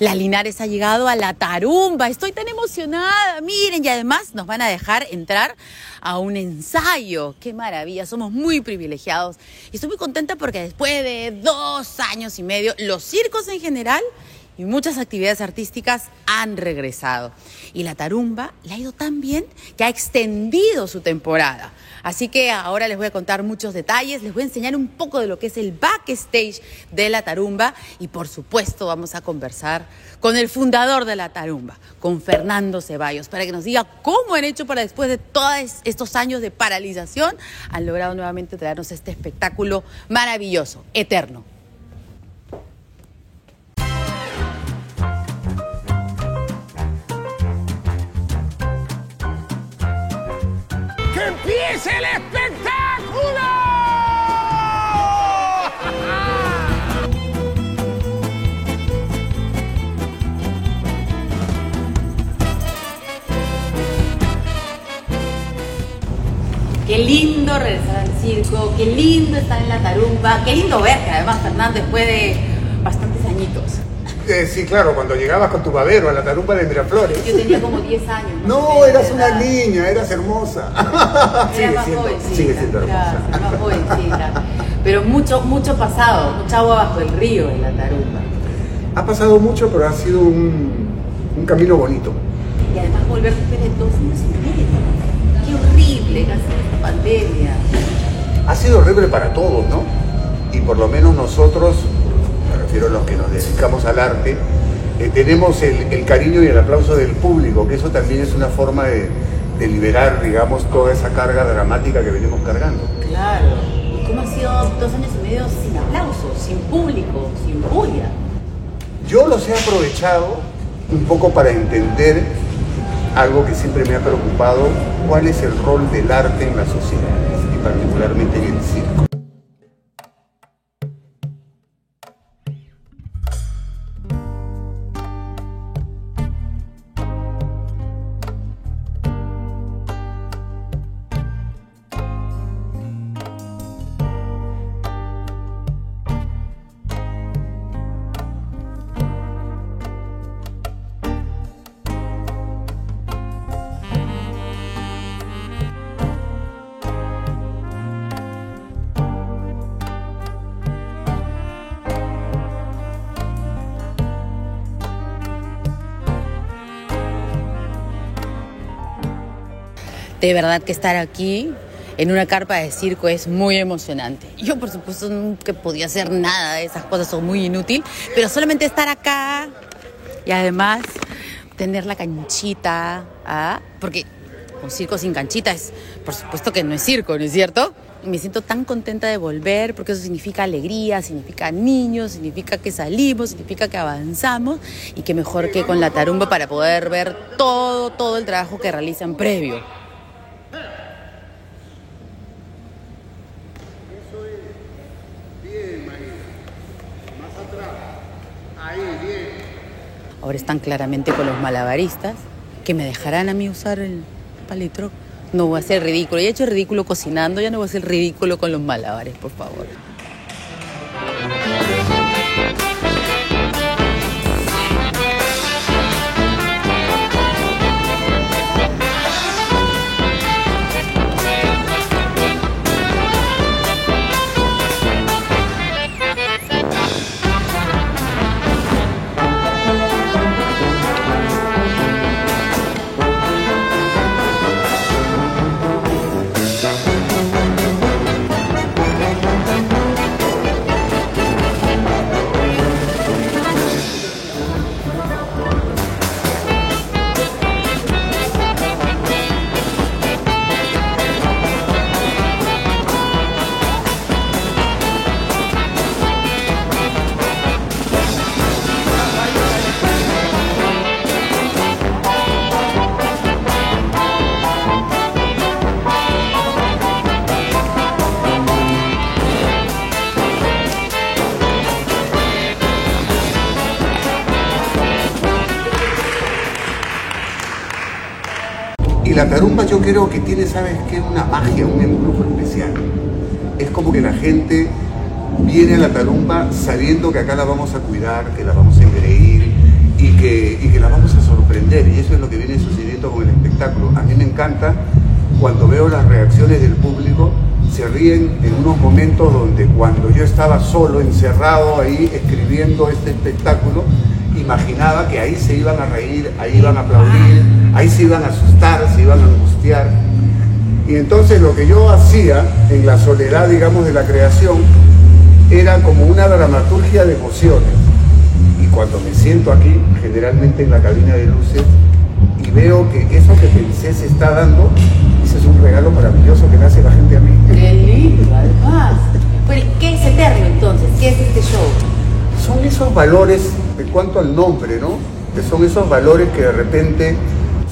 La Linares ha llegado a la tarumba. Estoy tan emocionada. Miren, y además nos van a dejar entrar a un ensayo. Qué maravilla. Somos muy privilegiados. Y estoy muy contenta porque después de dos años y medio, los circos en general y muchas actividades artísticas han regresado. Y la tarumba le ha ido tan bien que ha extendido su temporada. Así que ahora les voy a contar muchos detalles, les voy a enseñar un poco de lo que es el backstage de la tarumba y por supuesto vamos a conversar con el fundador de la tarumba, con Fernando Ceballos, para que nos diga cómo han hecho para después de todos estos años de paralización, han logrado nuevamente traernos este espectáculo maravilloso, eterno. Empiece el espectáculo! Qué lindo regresar al circo, qué lindo estar en la tarumba, qué lindo ver que además Fernando después de bastantes añitos. Eh, sí, claro, cuando llegabas con tu babero a la tarumba de Miraflores. Yo tenía como 10 años. No, eras una niña, eras hermosa. Era sigue, más siendo, jovencita. sigue siendo hermosa. claro, más jovencita. Pero mucho, mucho pasado, mucha agua bajo el río en la tarumba. Ha pasado mucho, pero ha sido un, un camino bonito. Y además volver después de dos años y medio. Qué horrible que ha sido esta pandemia. Ha sido horrible para todos, ¿no? Y por lo menos nosotros, refiero a los que nos dedicamos al arte, eh, tenemos el, el cariño y el aplauso del público, que eso también es una forma de, de liberar, digamos, toda esa carga dramática que venimos cargando. Claro. ¿Y cómo ha sido dos años y medio sin aplausos, sin público, sin bulla? Yo los he aprovechado un poco para entender algo que siempre me ha preocupado, cuál es el rol del arte en la sociedad y particularmente en el circo. De verdad que estar aquí en una carpa de circo es muy emocionante. Yo, por supuesto, nunca podía hacer nada esas cosas, son muy inútil, pero solamente estar acá y además tener la canchita, ¿ah? porque un circo sin canchita es, por supuesto que no es circo, ¿no es cierto? Me siento tan contenta de volver porque eso significa alegría, significa niños, significa que salimos, significa que avanzamos y que mejor que con la tarumba para poder ver todo, todo el trabajo que realizan previo. Ahora están claramente con los malabaristas, que me dejarán a mí usar el palitro. No voy a hacer ridículo. Ya he hecho ridículo cocinando, ya no voy a hacer ridículo con los malabares, por favor. la Tarumba yo creo que tiene, ¿sabes qué? Una magia, un embrujo especial. Es como que la gente viene a la Tarumba sabiendo que acá la vamos a cuidar, que la vamos a engreír y que, y que la vamos a sorprender. Y eso es lo que viene sucediendo con el espectáculo. A mí me encanta cuando veo las reacciones del público, se ríen en unos momentos donde cuando yo estaba solo, encerrado ahí, escribiendo este espectáculo, imaginaba que ahí se iban a reír, ahí iban a aplaudir, ahí se iban a asustar, se iban a angustiar. Y entonces lo que yo hacía en la soledad, digamos, de la creación, era como una dramaturgia de emociones. Y cuando me siento aquí, generalmente en la cabina de luces, y veo que eso que pensé se está dando, ese es un regalo maravilloso que me hace la gente a mí. Qué lindo, además. ¿qué es Eterno entonces? ¿Qué es este show? Son esos valores, en cuanto al nombre, ¿no? Que son esos valores que de repente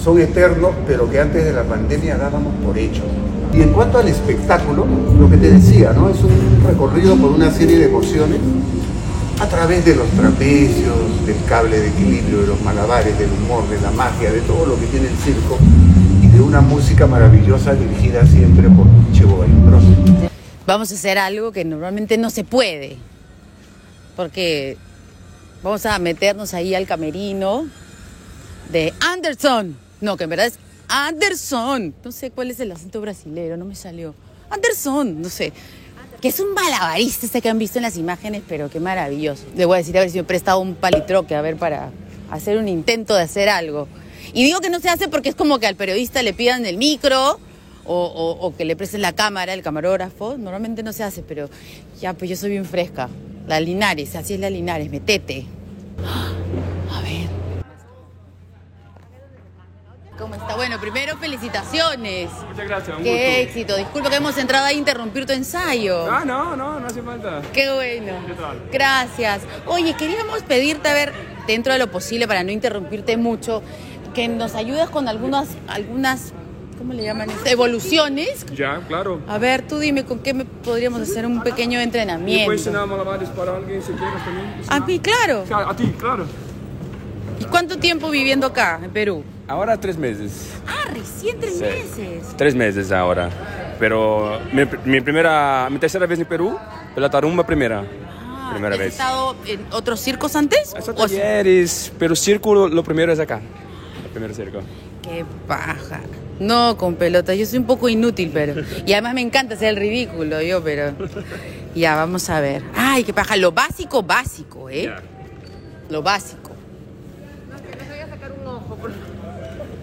son eternos, pero que antes de la pandemia dábamos por hecho. Y en cuanto al espectáculo, lo que te decía, ¿no? Es un recorrido por una serie de emociones a través de los trapecios, del cable de equilibrio, de los malabares, del humor, de la magia, de todo lo que tiene el circo y de una música maravillosa dirigida siempre por Chevo. Vamos a hacer algo que normalmente no se puede. Porque vamos a meternos ahí al camerino de Anderson. No, que en verdad es Anderson. No sé cuál es el acento brasileño, no me salió. Anderson, no sé. Que es un malabarista este que han visto en las imágenes, pero qué maravilloso. Le voy a decir a ver si me he prestado un palitroque, a ver, para hacer un intento de hacer algo. Y digo que no se hace porque es como que al periodista le pidan el micro o- o que le presten la cámara, el camarógrafo. Normalmente no se hace, pero ya, pues yo soy bien fresca. La Linares, así es la Linares, metete. A ver. ¿Cómo está? Bueno, primero felicitaciones. Muchas gracias, un Qué gusto. éxito. Disculpa que hemos entrado a interrumpir tu ensayo. Ah, no, no, no hace falta. Qué bueno. ¿Qué tal? Gracias. Oye, queríamos pedirte, a ver, dentro de lo posible, para no interrumpirte mucho, que nos ayudes con algunas, algunas, ¿cómo le llaman? esto? Evoluciones. Ya, claro. A ver, tú dime con qué me podríamos hacer un pequeño Y puedes entrenamiento. enseñar malabares para alguien si quieres también. A mí, claro. A ti, claro. ¿Y cuánto tiempo viviendo acá, en Perú? Ahora tres meses. Ah, recién tres Sí. meses. Tres meses ahora. Pero mi, mi primera, mi tercera vez en Perú, la tarumba primera. Ah, primera ¿has vez. estado en otros circos antes? Sea- talleres, pero círculo, lo primero es acá. El primer circo. Qué paja. No, con pelota. Yo soy un poco inútil, pero. Y además me encanta hacer el ridículo, yo, pero. Ya, vamos a ver. Ay, qué paja. Lo básico, básico, ¿eh? Ya. Lo básico.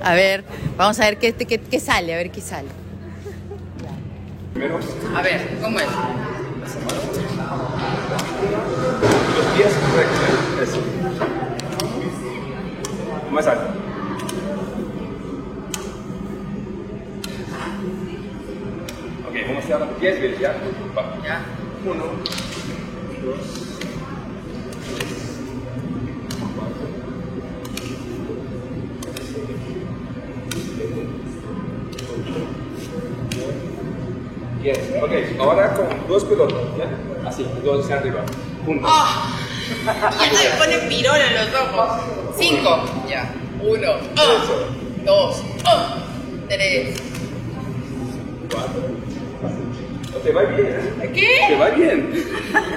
A ver, vamos a ver qué, qué, qué sale, a ver qué sale. Primero, A ver, ¿cómo es? los pies rectos. Eso. Más alto. Ok, vamos a hacer los pies, ¿ves? Ya. Va. Ya. Uno, dos, Yes. Ok, ahora con dos pelotas, ¿ya? Así, dos hacia arriba. Juntos. Ya me ponen pirón en los ojos. Cinco. Ya. Uno. oh, Dos. oh, Tres. Te va bien, ¿eh? ¿Qué? Te va bien.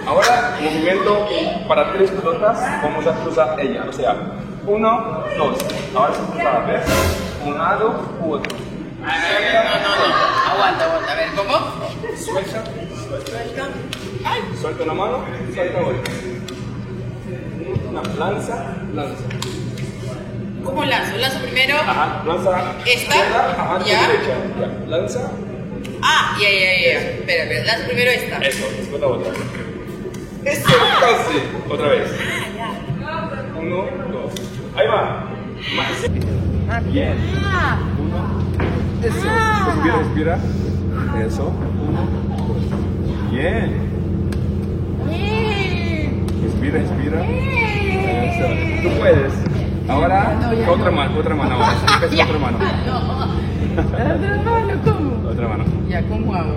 Ahora, movimiento para tres pelotas, vamos a cruzar ella. O sea, uno, dos. Ahora se cruza, ¿ves? Un lado, u otro. No, no, no. Aguanta, aguanta. A ver, ¿cómo? Suelta, suelta. Suelta una mano, suelta otra. Una lanza, lanza. ¿Cómo lanzo? Lanzo primero. Ajá, lanza ¿Esta? izquierda, ajá, Ya. derecha. Ya. Lanza, Ah, ya, ya, ya. Espera, espera. Lanzo primero esta. eso, después la otra. Eso, casi. Otra vez. Uno, dos. Ahí va. Más. Bien. Ah, Uno. Eso. Respira, respira. Eso. Uno, dos. Bien. Respira, respira. Eso. Tú puedes. Ahora, otra mano, otra mano ahora. Otra mano. Otra mano, ¿cómo? Otra mano. Ya, ¿cómo hago?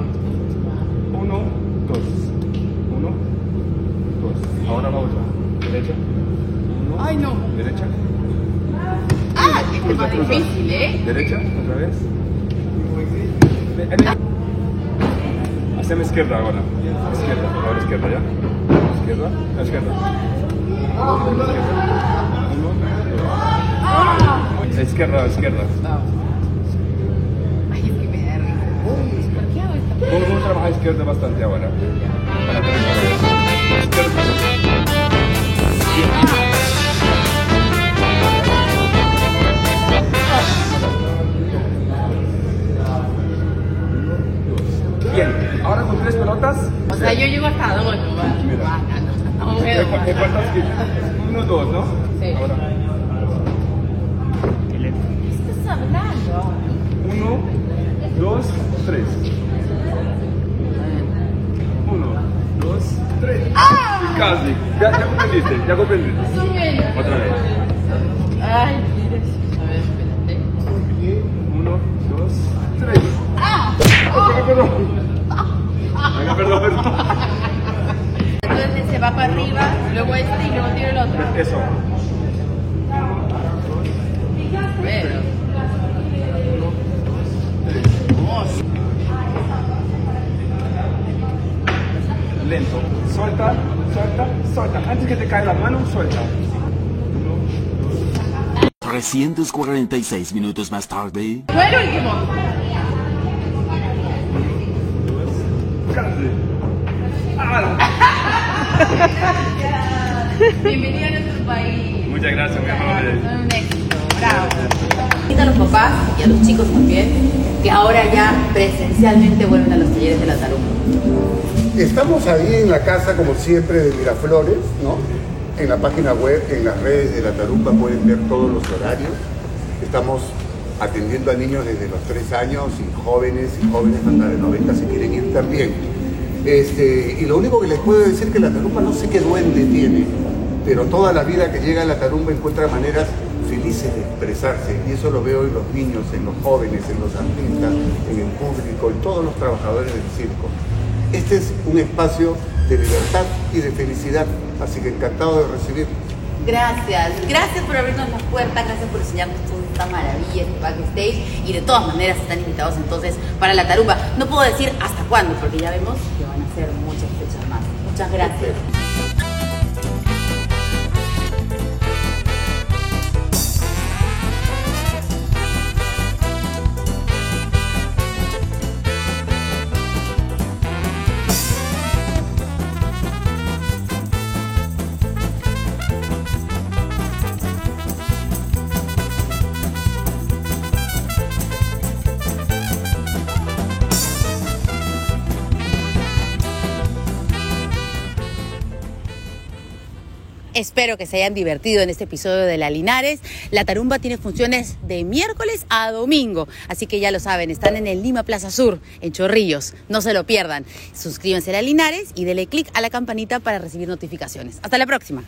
Uno, dos. Uno, dos. Ahora la otra. Derecha. Uno. Ay, no. Derecha. Ah, Cruza, cruza. difícil, ¿eh? Derecha, otra vez. Hacemos izquierda ahora. Izquierda, ahora izquierda, ¿ya? Izquierda, a izquierda. Uno, dos. Izquierda, izquierda. Izquierda bastante ahora. Para tres colores. Izquierda. Bien, ahora con tres pelotas. O sea, yo llego hasta dos, ¿no? Mira. No, no, no, ¿Qué veo. cu- qué cuántas que- Uno, dos, ¿no? Sí. Ahora. ¿Qué estás hablando? Uno, dos, tres. Uno, dos, tres. ¡Ah! Ya, ya comprendiste, ya comprendiste. Otra vez. Ay. A ver, espérate. Uno, dos, tres. ¡Ah! Perdón, perdón. Venga, perdón, perdón. Entonces se va para arriba, luego este y luego tiro el otro. Eso. Pero. Lento. Suelta, suelta, suelta. Antes que te caiga la mano, suelta. 346 minutos más tarde. Fue el último. Casi. ¡Ah! Bienvenido a nuestro país. Muchas gracias, mi amable. Son un éxito, bravo. a los papás y a los chicos también, que ahora ya presencialmente vuelven a los talleres de la tarumba. Estamos ahí en la casa, como siempre, de Miraflores, ¿no? En la página web, en las redes de la Tarumba pueden ver todos los horarios. Estamos atendiendo a niños desde los 3 años y jóvenes y jóvenes hasta de 90 si quieren ir también. Este, y lo único que les puedo decir es que la Tarumba no sé qué duende tiene, pero toda la vida que llega a la Tarumba encuentra maneras felices de expresarse y eso lo veo en los niños, en los jóvenes, en los artistas, en el público, en todos los trabajadores del circo. Este es un espacio de libertad y de felicidad, así que encantado de recibir. Gracias, gracias por abrirnos las puertas, gracias por enseñarnos toda esta maravilla, este backstage y de todas maneras están invitados entonces para la tarumba. No puedo decir hasta cuándo, porque ya vemos que van a ser muchas fechas más. Muchas gracias. Espero que se hayan divertido en este episodio de La Linares. La Tarumba tiene funciones de miércoles a domingo, así que ya lo saben, están en el Lima Plaza Sur, en Chorrillos. No se lo pierdan. Suscríbanse a La Linares y denle clic a la campanita para recibir notificaciones. Hasta la próxima.